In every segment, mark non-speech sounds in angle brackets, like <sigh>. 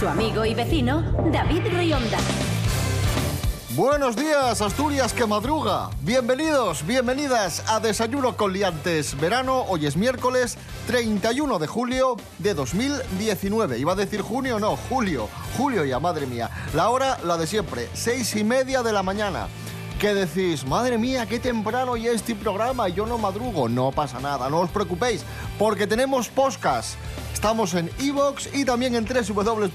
Su amigo y vecino, David Rionda. Buenos días, Asturias que madruga. Bienvenidos, bienvenidas a Desayuno con Liantes. Verano, hoy es miércoles 31 de julio de 2019. Iba a decir junio, no, julio. Julio ya, madre mía. La hora, la de siempre, seis y media de la mañana. ¿Qué decís? Madre mía, qué temprano ya este programa, yo no madrugo. No pasa nada, no os preocupéis, porque tenemos podcast. Estamos en iVoox y también en www.rtpa.es,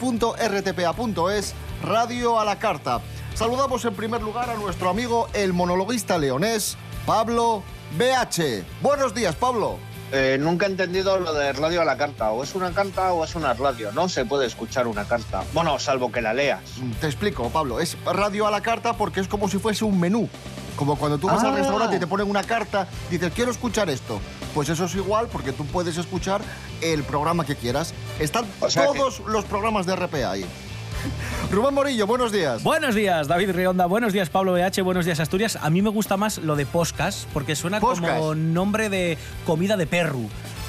Radio a la Carta. Saludamos en primer lugar a nuestro amigo el monologuista leonés, Pablo BH. Buenos días, Pablo. Eh, nunca he entendido lo de radio a la carta. O es una carta o es una radio. No se puede escuchar una carta. Bueno, salvo que la leas. Te explico, Pablo. Es radio a la carta porque es como si fuese un menú. Como cuando tú vas al Ah. restaurante y te ponen una carta, dices, quiero escuchar esto. Pues eso es igual porque tú puedes escuchar el programa que quieras. Están O sea que- todos los programas de RPA ahí. <laughs> Rubén Morillo, buenos días. Buenos días, David Rionda. Buenos días, Pablo BH. Buenos días, Asturias. A mí me gusta más lo de Poscas, porque suena Poscas. como nombre de comida de perro.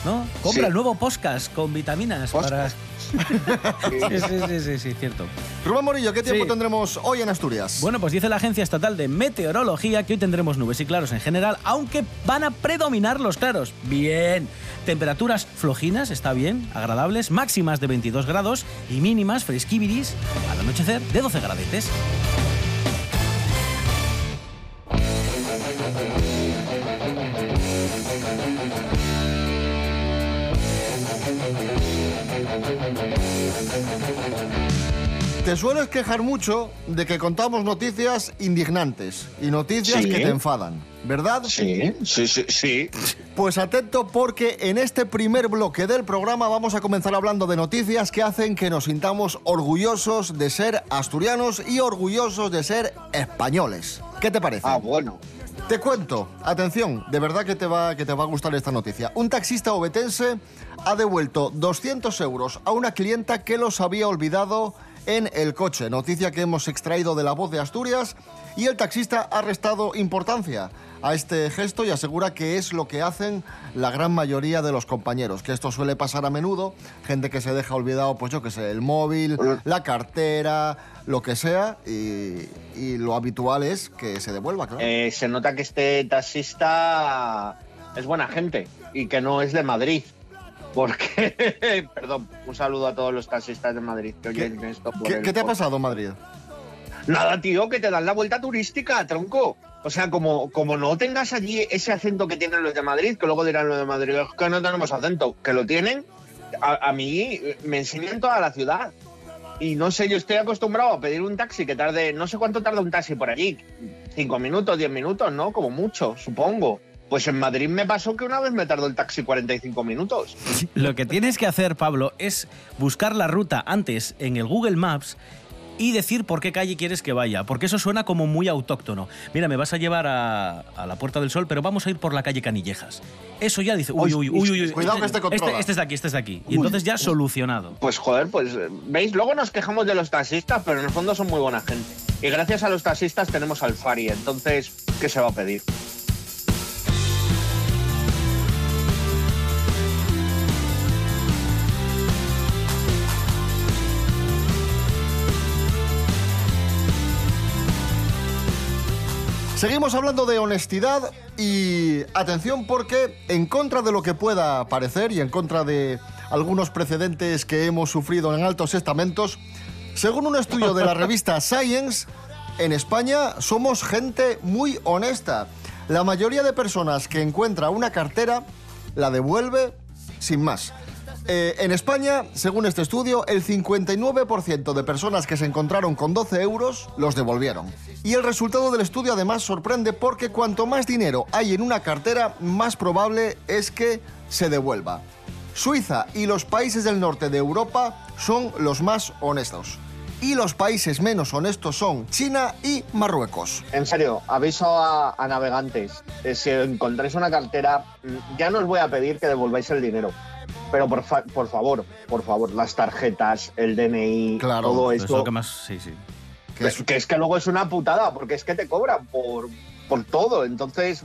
¿No? Compra Sí. el nuevo Poscas con vitaminas para. <laughs> Sí, sí, sí, sí, sí, cierto. Rubén Morillo, ¿qué tiempo Sí. tendremos hoy en Asturias? Bueno, pues dice la Agencia Estatal de Meteorología que hoy tendremos nubes y claros en general, aunque van a predominar los claros. Bien. Temperaturas flojinas, está bien, agradables, máximas de 22 grados y mínimas fresquiviris al anochecer de 12 gradetes. Te sueles quejar mucho de que contamos noticias indignantes y noticias Sí. que te enfadan, ¿verdad? Sí, sí, sí, sí. Pues atento porque en este primer bloque del programa vamos a comenzar hablando de noticias que hacen que nos sintamos orgullosos de ser asturianos y orgullosos de ser españoles. ¿Qué te parece? Ah, bueno. Te cuento, atención, de verdad que te, va, que te va a gustar esta noticia. Un taxista obetense ha devuelto 200 euros a una clienta que los había olvidado en el coche. Noticia que hemos extraído de la voz de Asturias y el taxista ha restado importancia a este gesto y asegura que es lo que hacen la gran mayoría de los compañeros, que esto suele pasar a menudo, gente que se deja olvidado, pues yo que sé, el móvil, la cartera, lo que sea, y, y lo habitual es que se devuelva, claro. Eh, se nota que este taxista es buena gente y que no es de Madrid. Porque, <laughs> perdón, un saludo a todos los taxistas de Madrid que ¿Qué, oyen esto por qué- el qué te ha pasado, Madrid? Nada, tío, que te dan la vuelta turística, tronco. O sea, como, como no tengas allí ese acento que tienen los de Madrid, que luego dirán los de Madrid, es que no tenemos acento, que lo tienen, a, a mí me enseñan toda la ciudad. Y no sé, yo estoy acostumbrado a pedir un taxi que tarde, no sé cuánto tarda un taxi por allí, cinco minutos, diez minutos, ¿no? Como mucho, supongo. Pues en Madrid me pasó que una vez me tardó el taxi 45 minutos. Lo que tienes que hacer, Pablo, es buscar la ruta antes en el Google Maps y decir por qué calle quieres que vaya, porque eso suena como muy autóctono. Mira, me vas a llevar a, a la Puerta del Sol, pero vamos a ir por la calle Canillejas. Eso ya dice, uy, uy, uy, uy, uy, Cuidado que este controla. este es de aquí, este es de aquí. Y entonces ya solucionado. Pues joder, pues eh, veis, luego nos quejamos de los taxistas, pero en el fondo son muy buena gente. Y gracias a los taxistas tenemos al Fari, entonces, ¿qué se va a pedir? Seguimos hablando de honestidad y atención porque en contra de lo que pueda parecer y en contra de algunos precedentes que hemos sufrido en altos estamentos, según un estudio de la <laughs> revista Science, en España somos gente muy honesta. La mayoría de personas que encuentra una cartera la devuelve sin más. Eh, en España, según este estudio, el 59% de personas que se encontraron con 12 euros los devolvieron. Y el resultado del estudio además sorprende porque cuanto más dinero hay en una cartera, más probable es que se devuelva. Suiza y los países del norte de Europa son los más honestos. y los países menos honestos son China y Marruecos. En serio, aviso a, a navegantes. eh, si encontráis una cartera, mm, ya no os voy a pedir que devolváis el dinero. Pero por, fa- por favor, por favor, las tarjetas, el DNI, Claro, todo Eso es esto. lo que más. Sí, sí. Que es- que es que luego es una putada, porque es que te cobran por, por todo. Entonces,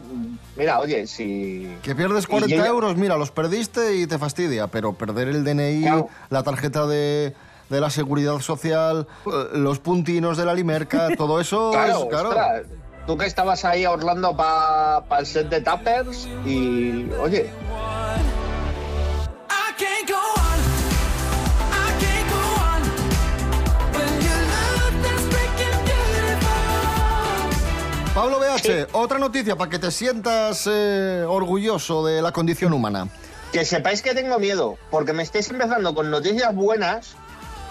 mira, oye, si. Que pierdes Y 40 yo- euros, mira, los perdiste y te fastidia, pero perder el DNI, Claro. la tarjeta de, de la seguridad social, eh, los puntinos de la limerca, <laughs> todo eso Claro, es claro. ostras, tú que estabas ahí a Orlando para el set de Tappers y, oye, Pablo BH, otra noticia para que te sientas eh, orgulloso de la condición humana. que sepáis que tengo miedo, porque me estáis empezando con noticias buenas,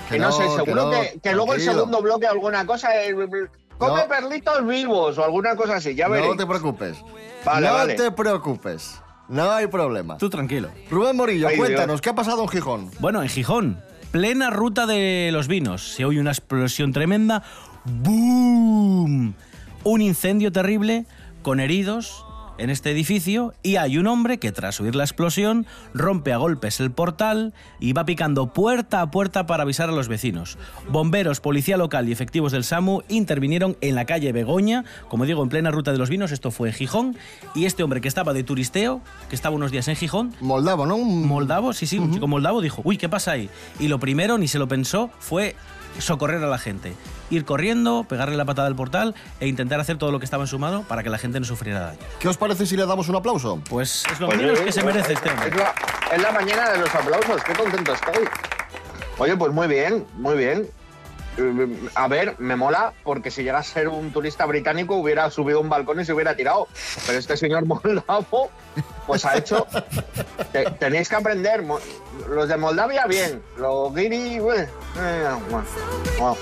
que, no, sé, seguro que no, que, que luego el segundo bloque alguna cosa, eh, come No. perlitos vivos o alguna cosa así, ya No veréis. te preocupes. Vale, no vale. te preocupes. No hay problema. Tú tranquilo. Rubén Morillo, Ay, cuéntanos, Dios. ¿qué ha pasado en Gijón? Bueno, en Gijón, plena ruta de los vinos. Se oye una explosión tremenda. ¡Boom! Un incendio terrible con heridos en este edificio y hay un hombre que tras oír la explosión rompe a golpes el portal y va picando puerta a puerta para avisar a los vecinos. Bomberos, policía local y efectivos del SAMU intervinieron en la calle Begoña, como digo, en plena ruta de los vinos, esto fue en Gijón, y este hombre que estaba de turisteo, que estaba unos días en Gijón, Moldavo, ¿no? Un- Moldavo, sí, sí, un chico moldavo dijo, uy, ¿qué pasa ahí? Y lo primero, ni se lo pensó, fue socorrer a la gente. Ir corriendo, pegarle la patada al portal e intentar hacer todo lo que estaba en su mano para que la gente no sufriera daño. ¿Qué os parece si le damos un aplauso? Pues es lo Pues, menos que se merece este es hombre. la, es la mañana de los aplausos, qué contento estoy. Oye, pues muy bien, muy bien. Eh, A ver, me mola porque si llega a ser un turista británico hubiera subido un balcón y se hubiera tirado. Pero este señor <laughs> moldavo, pues ha hecho. Te- tenéis que aprender. Los de Moldavia, bien. Los guiri, eh, bueno, bueno.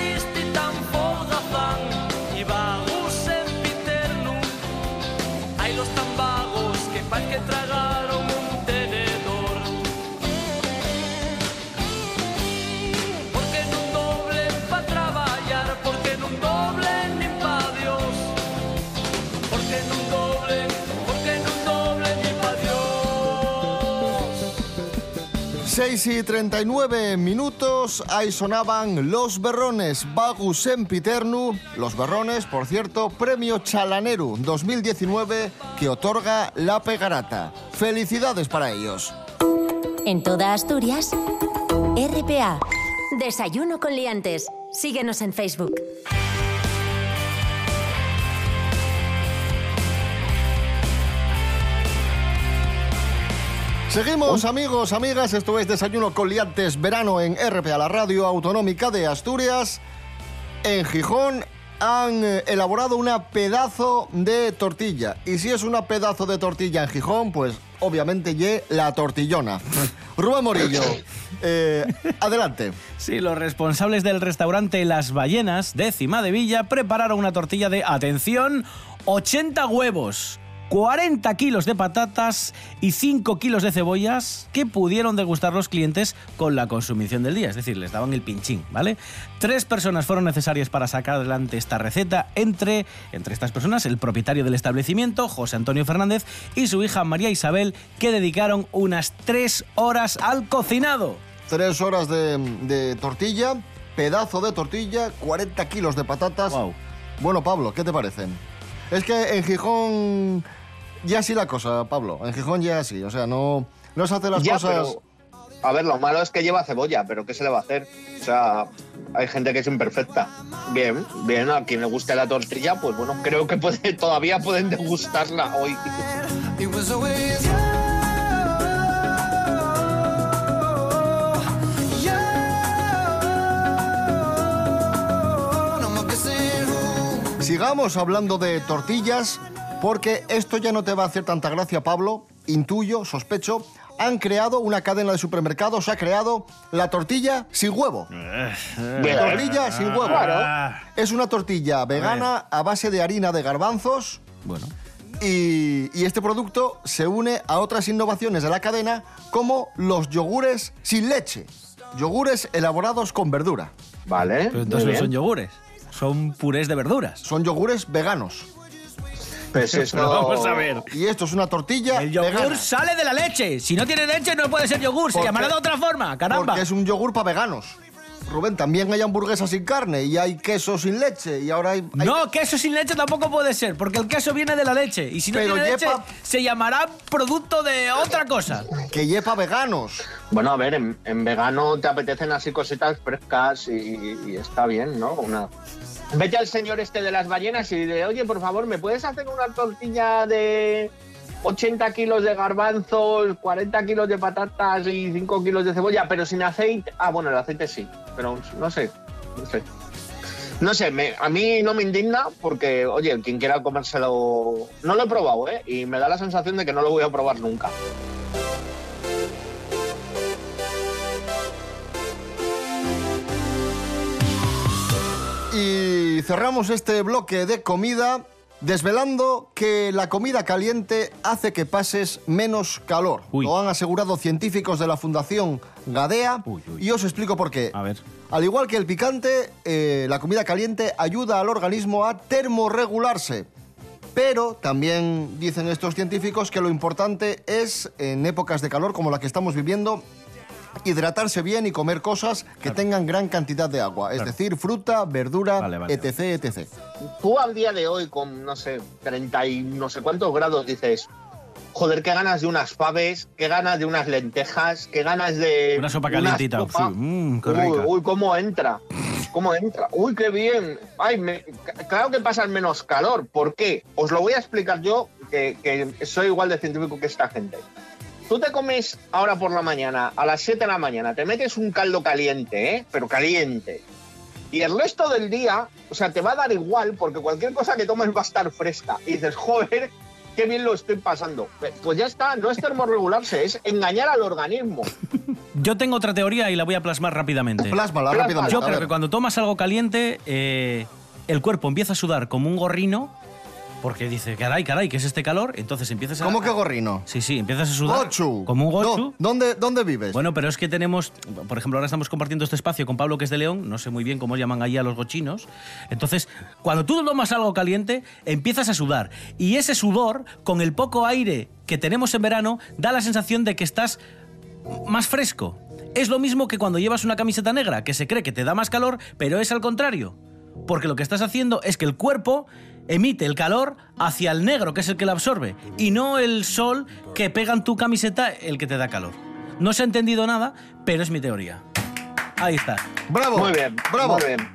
Porque 6 y 39 minutos, ahí sonaban Los Berrones, Bagus Sempiternu. Los Berrones, por cierto, premio Chalaneru 2019 que otorga La Pegarata. Felicidades para ellos. En toda Asturias, RPA. Desayuno con liantes. Síguenos en Facebook. Seguimos, amigos, amigas. Esto es Desayuno con Liantes Verano en RPA, la radio autonómica de Asturias. En Gijón han eh, elaborado una pedazo de tortilla. Y si es una pedazo de tortilla en Gijón, pues obviamente ye la tortillona. <laughs> Rubén Morillo, eh, adelante. Sí, los responsables del restaurante Las Ballenas de Cima de Villa prepararon una tortilla de, atención, 80 huevos. 40 kilos de patatas y 5 kilos de cebollas que pudieron degustar los clientes con la consumición del día, es decir, les daban el pinchín, ¿vale? Tres personas fueron necesarias para sacar adelante esta receta, entre, entre estas personas el propietario del establecimiento, José Antonio Fernández, y su hija María Isabel, que dedicaron unas 3 horas al cocinado. Tres horas de, de tortilla, pedazo de tortilla, 40 kilos de patatas. Guau. Bueno, Pablo, ¿qué te parecen? Es que en Gijón ya sí la cosa, Pablo. En Gijón ya sí. O sea, no, no se hacen las Ya, cosas. pero, a ver, lo malo es que lleva cebolla, pero ¿qué se le va a hacer? O sea, hay gente que es imperfecta. Bien, bien, a quien le guste la tortilla, pues bueno, creo que puede, todavía pueden degustarla hoy. Sigamos hablando de tortillas, porque esto ya no te va a hacer tanta gracia, Pablo. Intuyo, sospecho. Han creado una cadena de supermercados, ha creado la tortilla sin huevo. Bien. Tortilla sin huevo. Claro. Es una tortilla vegana a base de harina de garbanzos Bueno, y, y este producto se une a otras innovaciones de la cadena como los yogures sin leche. Yogures elaborados con verdura. Vale. pero entonces no son yogures, son purés de verduras. Son yogures veganos. Pues <laughs> esto- vamos a ver. Y esto es una tortilla El yogur vegana. sale de la leche. Si no tiene leche, no puede ser yogur. Se ¿Por llamará qué? de otra forma. Caramba. Porque es un yogur para veganos. Rubén, también hay hamburguesas sin carne y hay queso sin leche y ahora hay... hay- No, queso sin leche tampoco puede ser, porque el queso viene de la leche. Y si no Pero tiene leche, lleva- se llamará producto de otra cosa. que lleva veganos. Bueno, a ver, en, en vegano te apetecen así cositas frescas y, y está bien, ¿no? Una... Vete al señor este de las ballenas y dile, oye, por favor, ¿me puedes hacer una tortilla de 80 kilos de garbanzos, 40 kilos de patatas y 5 kilos de cebolla, pero sin aceite? Ah, bueno, el aceite sí, pero no sé, no sé. No sé, a mí no me indigna porque, oye, quien quiera comérselo... No lo he probado, ¿eh? Y me da la sensación de que no lo voy a probar nunca. Y cerramos este bloque de comida desvelando que la comida caliente hace que pases menos calor. Uy. Lo han asegurado científicos de la Fundación Gadea Uy, uy. y os explico por qué. A ver. Al igual que el picante, eh, la comida caliente ayuda al organismo a termorregularse. Pero también dicen estos científicos que lo importante es, en épocas de calor como la que estamos viviendo, hidratarse bien y comer cosas que tengan gran cantidad de agua. Es Claro. decir, fruta, verdura, Vale, vale. etc, etc. tú al día de hoy con, no sé, 30 y no sé cuántos grados dices, joder, qué ganas de unas faves, qué ganas de unas lentejas, qué ganas de... Una sopa una calientita. sopa. Uy, mm, qué uy, rica. uy, cómo entra, cómo entra. Uy, qué bien. Ay, me- claro que pasan menos calor. ¿Por qué? Os lo voy a explicar yo, que, que soy igual de científico que esta gente. Tú te comes ahora por la mañana, a las 7 de la mañana, te metes un caldo caliente, ¿eh? Pero caliente. Y el resto del día, o sea, te va a dar igual porque cualquier cosa que tomes va a estar fresca. Y dices, joder, qué bien lo estoy pasando. Pues ya está, no es termorregularse, es engañar al organismo. <laughs> Yo tengo otra teoría y la voy a plasmar rápidamente. Plásmala Plásmala. rápidamente. Yo creo que cuando tomas algo caliente, eh, el cuerpo empieza a sudar como un gorrino, porque dice, caray, caray, ¿qué es este calor? Entonces empiezas a... ¿Cómo que gorrino? Sí, sí, empiezas a sudar. Gochu. Como un gochu. No, ¿dónde, ¿Dónde vives? Bueno, pero es que tenemos, por ejemplo, ahora estamos compartiendo este espacio con Pablo, que es de León, no sé muy bien cómo llaman allí a los gochinos. Entonces, cuando tú tomas algo caliente, empiezas a sudar. Y ese sudor, con el poco aire que tenemos en verano, da la sensación de que estás más fresco. Es lo mismo que cuando llevas una camiseta negra, que se cree que te da más calor, pero es al contrario. Porque lo que estás haciendo es que el cuerpo emite el calor hacia el negro, que es el que lo absorbe, y no el sol que pega en tu camiseta el que te da calor. No se ha entendido nada, pero es mi teoría. Ahí está. bravo. Muy bien, Bravo. muy bien.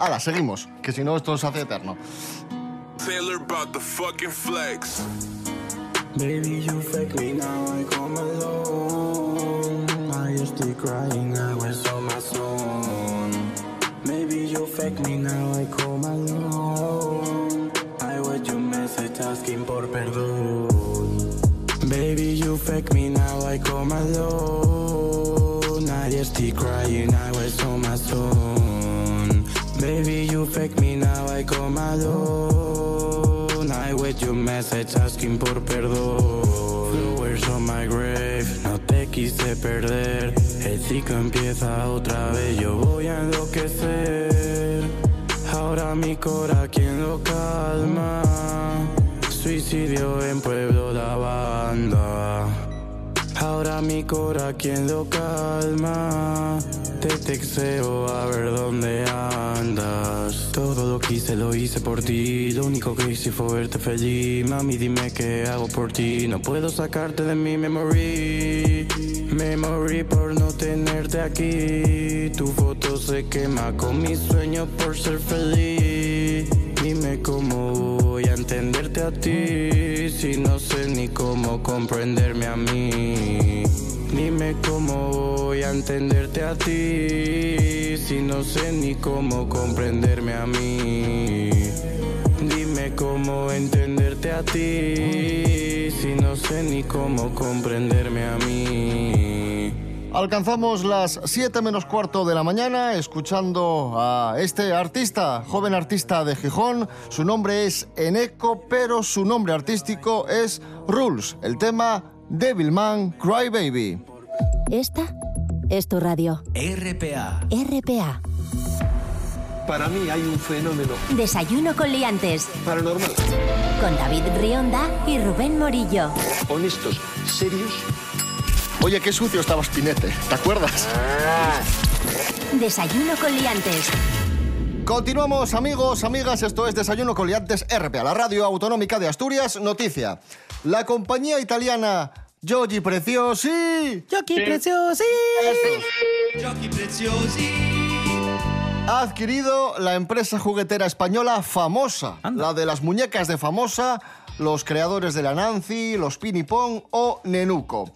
Hala, seguimos, que si no esto se hace eterno. Taylor about the fucking flex. Baby, you fake me now, I come alone. I perdón. Baby, you fake me now, I come alone. I used to crying, I was on my own. Baby, you fake me now, I come alone. I with your message asking por perdón. Flowers on my grave, no te quise perder. El ciclo empieza otra vez, yo voy a enloquecer. Ahora mi cora, lo calma? Mi cora, quien lo calma? Te texteo a ver dónde andas. Todo lo que hice lo hice por ti. Lo único que hice fue verte feliz. Mami, dime qué hago por ti. No puedo sacarte de mi memory. Memory por no tenerte aquí. Tu foto se quema con mis sueños por ser feliz. Dime cómo voy a entenderte a ti si no sé ni cómo comprenderme a mí. Dime cómo voy a entenderte a ti si no sé ni cómo comprenderme a mí. Dime cómo entenderte a ti si no sé ni cómo comprenderme a mí. Alcanzamos las 7 menos cuarto de la mañana escuchando a este artista, joven artista de Gijón. Su nombre es Eneco, pero su nombre artístico es Rules. El tema Devilman Cry Baby. Esta es tu radio. RPA. RPA. Para mí hay un fenómeno Desayuno con liantes. paranormal. Con David Rionda y Rubén Morillo. Honestos, serios. Oye, qué sucio estaba Spinete, ¿te acuerdas? Desayuno con liantes. Continuamos, amigos, amigas. Esto es Desayuno con Liantes RPA, la radio autonómica de Asturias. Noticia: la compañía italiana Giochi Preciosi. Giochi Preciosi. Ha adquirido la empresa juguetera española Famosa, la de las muñecas de Famosa, los creadores de la Nancy, los Pinipong o Nenuco.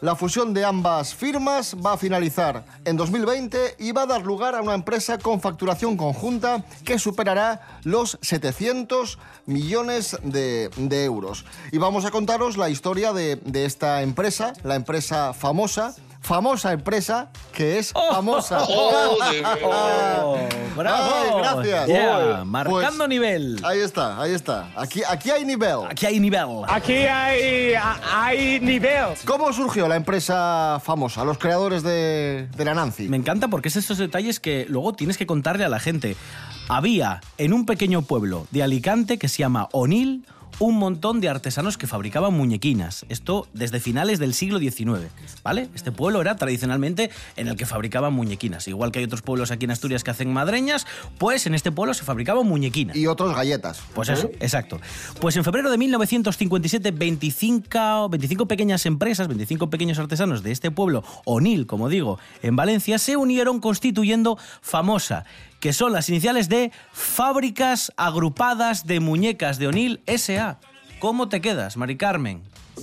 La fusión de ambas firmas va a finalizar en 2020 y va a dar lugar a una empresa con facturación conjunta que superará los 700 millones de, euros. Y vamos a contaros la historia de esta empresa, la empresa famosa, famosa empresa que es famosa. Joder. <laughs> Oh, bravo. Ay, gracias. Yeah, Pues, marcando nivel. Ahí está, ahí está. Aquí, aquí hay nivel. Aquí hay nivel. Aquí hay, hay nivel. ¿Cómo surgió la empresa famosa, los creadores de, de la Nancy? Me encanta porque es estos detalles que luego tienes que contarle a la gente. Había en un pequeño pueblo de Alicante que se llama Onil un montón de artesanos que fabricaban muñequinas. Esto desde finales del siglo XIX, ¿vale? Este pueblo era tradicionalmente en el que fabricaban muñequinas. Igual que hay otros pueblos aquí en Asturias que hacen madreñas, pues en este pueblo se fabricaban muñequinas. Y otros galletas. Pues eso, exacto. Pues en febrero de 1957, 25, 25 pequeñas empresas, 25 pequeños artesanos de este pueblo, Onil, como digo, en Valencia, se unieron constituyendo Famosa, que son las iniciales de Fábricas Agrupadas de Muñecas de Onil S.A. ¿Cómo te quedas, Mari Carmen?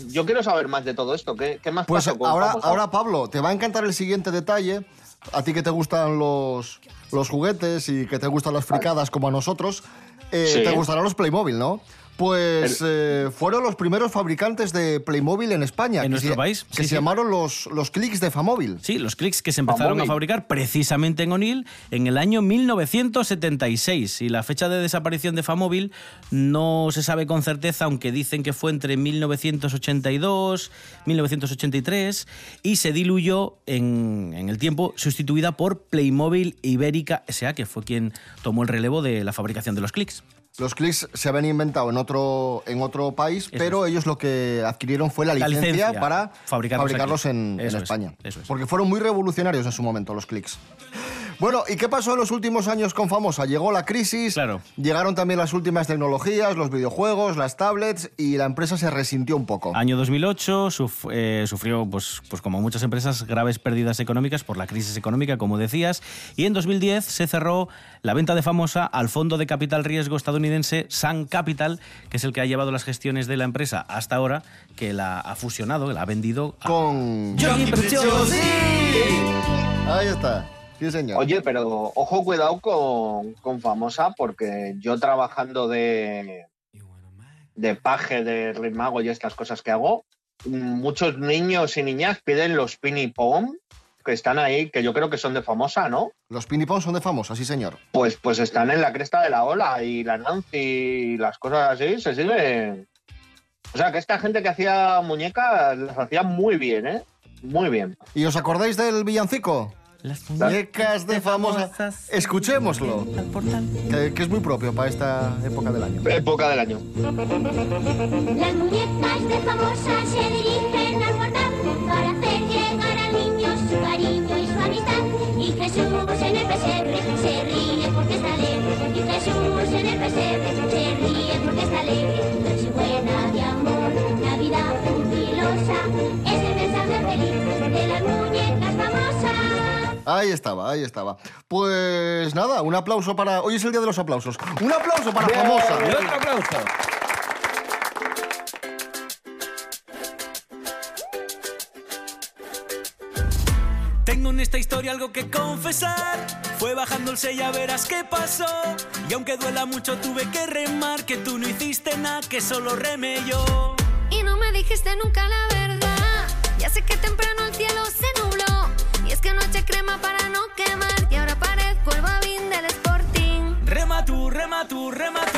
Yo quiero saber más de todo esto. ¿Qué, qué más Pues pasa con ahora, ahora, Pablo, te va a encantar el siguiente detalle. A ti que te gustan los, los juguetes y que te gustan las fricadas como a nosotros, eh, Sí. te gustarán los Playmobil, ¿no? Pues eh, fueron los primeros fabricantes de Playmobil en España. ¿En nuestro se- país? Que Sí, se sí. llamaron los, los clics de Famóvil. Sí, los clics que se empezaron a fabricar precisamente en O'Neill en el año 1976. Y la fecha de desaparición de Famóvil no se sabe con certeza, aunque dicen que fue entre 1982, 1983, y se diluyó en, en el tiempo, sustituida por Playmobil Ibérica S.A., que fue quien tomó el relevo de la fabricación de los clics. Los clics se habían inventado en otro, en otro país, pero ellos lo que adquirieron fue la La licencia, licencia, para fabricarlos fabricarlos en, en Eso es, España. es. Porque fueron muy revolucionarios en su momento los clics. Bueno, ¿y qué pasó en los últimos años con Famosa? Llegó la crisis, llegaron también las últimas tecnologías, los videojuegos, las tablets y la empresa se resintió un poco. Año 2008 suf- eh, sufrió, pues, pues como muchas empresas, graves pérdidas económicas por la crisis económica, como decías, y en 2010 se cerró la venta de Famosa al fondo de capital riesgo estadounidense Sun Capital, que es el que ha llevado las gestiones de la empresa hasta ahora, que la ha fusionado, la ha vendido a- Con... Johnny Preciosi. Ahí está. Sí, señor. Oye, pero ojo, cuidado con, con Famosa, porque yo trabajando de, de paje, de ritmago y estas cosas que hago, muchos niños y niñas piden los Pini Pong que están ahí, que yo creo que son de famosa, ¿no? Los pinipón son de famosa, sí señor. Pues, pues están en la cresta de la ola y la Nancy y las cosas así se siguen. O sea, que esta gente que hacía muñecas las hacía muy bien, ¿eh? Muy bien. ¿Y os acordáis del villancico? Las muñecas de famosas. Escuchémoslo. Que, que es muy propio para esta época del año. Época del año. Las muñecas de famosas se dirigen al portal para hacer llegar al niño su cariño y su amistad. Y Jesús en el pesebre se ríe porque está alegre. Y Jesús en el pesebre se ríe porque está alegre. Ahí estaba, ahí estaba. Pues nada, un aplauso para. Hoy es el día de los aplausos. Un aplauso para famosa. Y otro aplauso. Tengo en esta historia algo que confesar. Fue bajando el sello, ya verás qué pasó. Y aunque duela mucho, tuve que remar que tú no hiciste nada, que solo remé yo. Y no me dijiste nunca la verdad. Ya sé que temprano el cielo se nubló. Crema para no quemar. Y ahora parezco el babín del Sporting. Rema tú, rema tú, rema tú,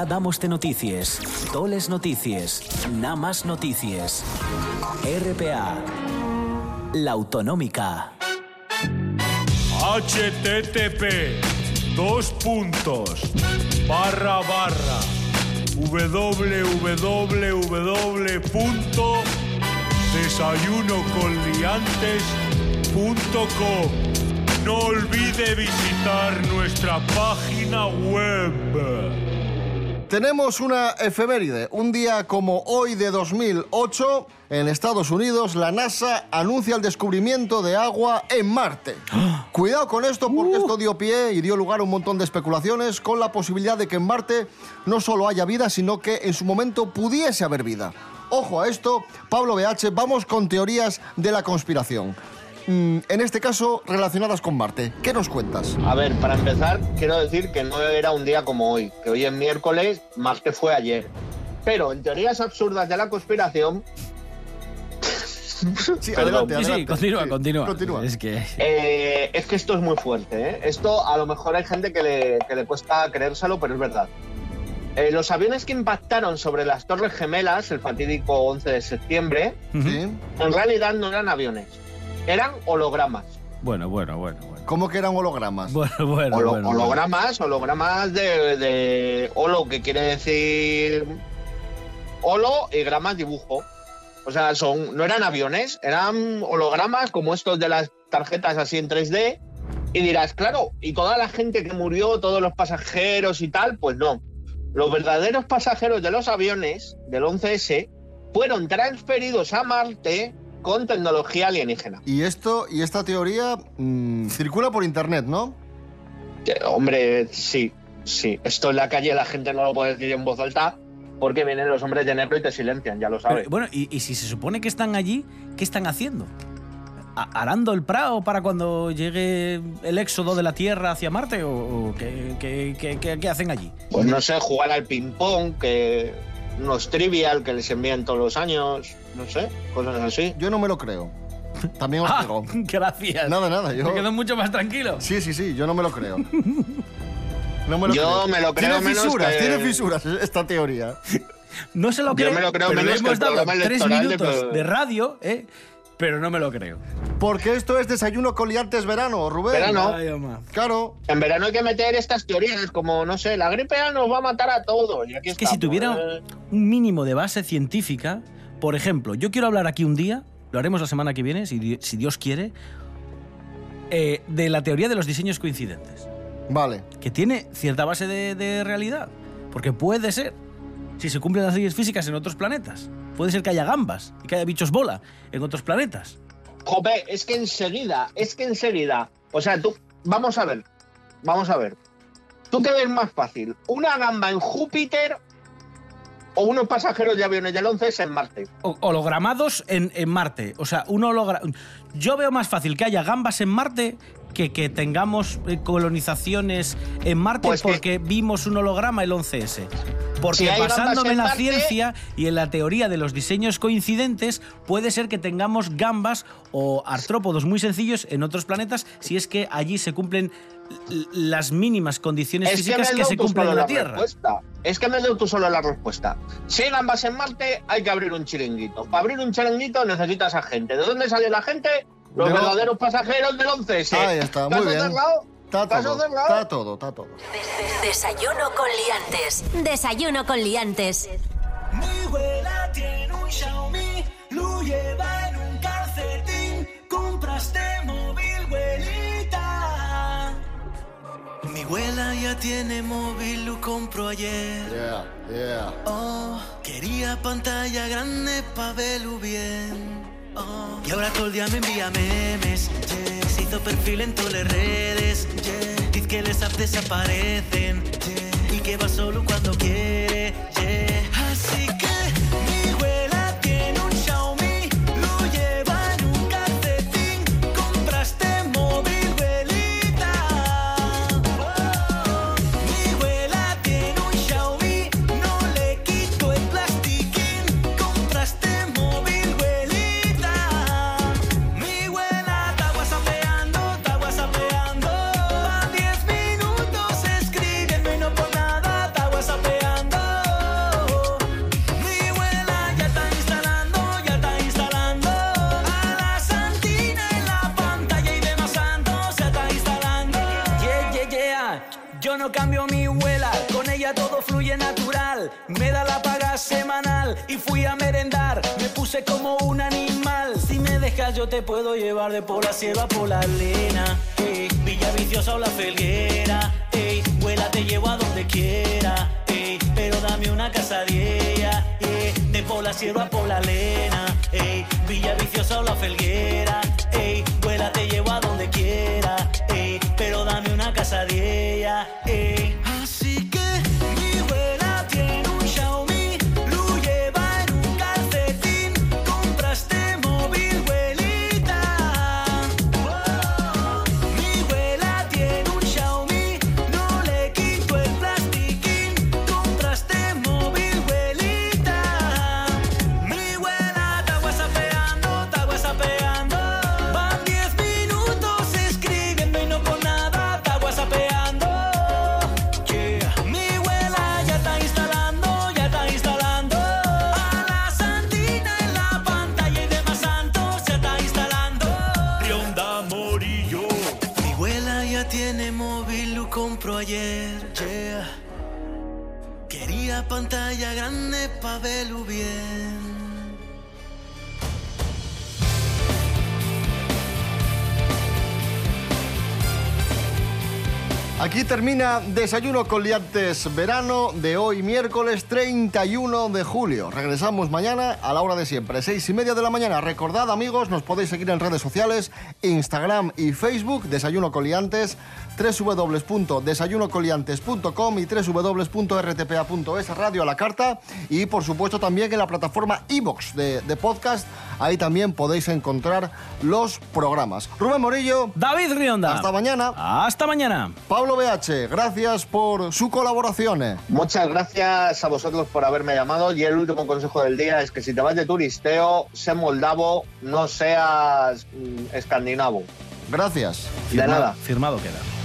En RPA damos de noticias, toles noticias, nada más noticias. RPA, la autonómica. http dos puntos. Barra barra. www.desayunoconliantes.com No olvide visitar nuestra página web. Tenemos una efeméride. Un día como hoy de 2008, en Estados Unidos, la NASA anuncia el descubrimiento de agua en Marte. <gasps> Cuidado con esto porque esto dio pie y dio lugar a un montón de especulaciones con la posibilidad de que en Marte no solo haya vida, sino que en su momento pudiese haber vida. Ojo a esto, Pablo BH, vamos con teorías de la conspiración. Mm, en este caso, relacionadas con Marte. ¿Qué nos cuentas? A ver, para empezar, quiero decir que no era un día como hoy, que hoy es miércoles, más que fue ayer. Pero en teorías absurdas de la conspiración, <laughs> Sí, Perdón. adelante, Sí, sí, adelante. continúa, Sí, continúa. continúa. Es que. eh, es que esto es muy fuerte. ¿eh? Esto a lo mejor hay gente que le, que le cuesta creérselo, pero es verdad. Eh, los aviones que impactaron sobre las Torres Gemelas, el fatídico 11 de septiembre, Sí. en realidad no eran aviones, eran hologramas. Bueno, bueno, bueno, bueno. ¿Cómo que eran hologramas? Bueno, bueno, Holo- bueno, hologramas, hologramas de, de holo, que quiere decir holo y gramas dibujo. O sea, son, no eran aviones, eran hologramas como estos de las tarjetas así en 3D. Y dirás, claro, y toda la gente que murió, todos los pasajeros y tal, pues no. Los verdaderos pasajeros de los aviones del 11S fueron transferidos a Marte con tecnología alienígena. Y esto y esta teoría mm, circula por internet, ¿no? Eh, Hombre, sí, sí. Esto en la calle la gente no lo puede decir en voz alta porque vienen los hombres de negro y te silencian, ya lo sabes. Pero, bueno, y, y si se supone que están allí, ¿qué están haciendo? ¿A- ¿Arando el prado para cuando llegue el éxodo de la Tierra hacia Marte? ¿O, o qué, qué- qué- qué- qué hacen allí? Pues no sé, jugar al ping-pong, que unos trivial que les envían todos los años, no sé, cosas así. Yo no me lo creo. <laughs> También os Ah, digo. <laughs> gracias. Nada, nada. Yo... Me quedo mucho más tranquilo. Sí, sí, sí, yo no me lo creo. <laughs> No me lo Yo creo. me lo creo tiene menos fisuras, que- tiene fisuras esta teoría. No se lo Yo creo, me lo creo pero le menos que hemos el dado tres de- minutos de radio, ¿eh? pero no me lo creo. Porque esto es desayuno con liantes verano, Rubén. Verano. Ay. Claro. En verano hay que meter estas teorías, como, no sé, la gripe A nos va a matar a todos. Y aquí Es que si tuviera ¿eh? un mínimo de base científica, por ejemplo, yo quiero hablar aquí un día, lo haremos la semana que viene, si, di- si Dios quiere, eh, de la teoría de los diseños coincidentes. Vale. Que tiene cierta base de, de realidad. Porque puede ser, si se cumplen las leyes físicas en otros planetas, puede ser que haya gambas y que haya bichos bola en otros planetas. Jope, es que enseguida, es que enseguida. O sea, tú, vamos a ver, vamos a ver. ¿Tú qué ves más fácil? ¿Una gamba en Júpiter o unos pasajeros de aviones del 11 en Marte? O- hologramados en, en Marte. O sea, un hologra... Yo veo más fácil que haya gambas en Marte que que tengamos eh, colonizaciones en Marte Pues que- porque vimos un holograma el 11S. Porque Si basándome en la Marte- ciencia y en la teoría de los diseños coincidentes, puede ser que tengamos gambas o artrópodos muy sencillos en otros planetas si es que allí se cumplen las mínimas condiciones Es físicas que, se cumplen en la la Tierra. respuesta. Es que me has dado tú solo la respuesta. Si hay gambas en Marte, hay que abrir un chiringuito. Para abrir un chiringuito necesitas a gente. ¿De dónde sale la gente? Los De lo- verdaderos pasajeros del 11S. Ahí está, muy ¿Caso bien. cerrado? Está ¿Caso todo, cerrado? está todo, está todo. Desayuno con liantes. Desayuno con liantes. Mi abuela tiene un Xiaomi, lo lleva en un calcetín. Compraste abuela ya tiene móvil, lo compró ayer. Yeah, yeah. Oh, quería pantalla grande pa' verlo bien. Oh, y ahora todo el día me envía memes. yeah. Se hizo perfil en todas las redes. yeah. Dice que les apps desaparecen. yeah. Y que va solo cuando quiere. Yo te puedo llevar de por la sierra por la lena. Ey, Villa Viciosa o la Felguera. Ey, vuela, te llevo a donde quiera. Ey, pero dame una casa de ella. ey, de por la sierra por la lena. Ey, Villa Viciosa o la Felguera. Ey, vuela, te llevo a donde quiera. Ey, pero dame una casa de ella. Ey. Termina Desayuno con Liantes Verano de hoy, miércoles 31 de julio. Regresamos mañana a la hora de siempre, seis y media de la mañana. Recordad, amigos, nos podéis seguir en redes sociales, Instagram y Facebook, Desayuno con Liantes. www.desayunocoliantes.com y www.rtpa.es radio a la carta y por supuesto también en la plataforma iBox de, de podcast. Ahí también podéis encontrar los programas. Rubén Morillo. David Rionda. Hasta mañana. Hasta mañana. Pablo BH, gracias por su colaboración. Muchas gracias a vosotros por haberme llamado y el último consejo del día es que si te vas de turisteo, sé moldavo, no seas mm, escandinavo. Gracias. De nada. Firmado queda.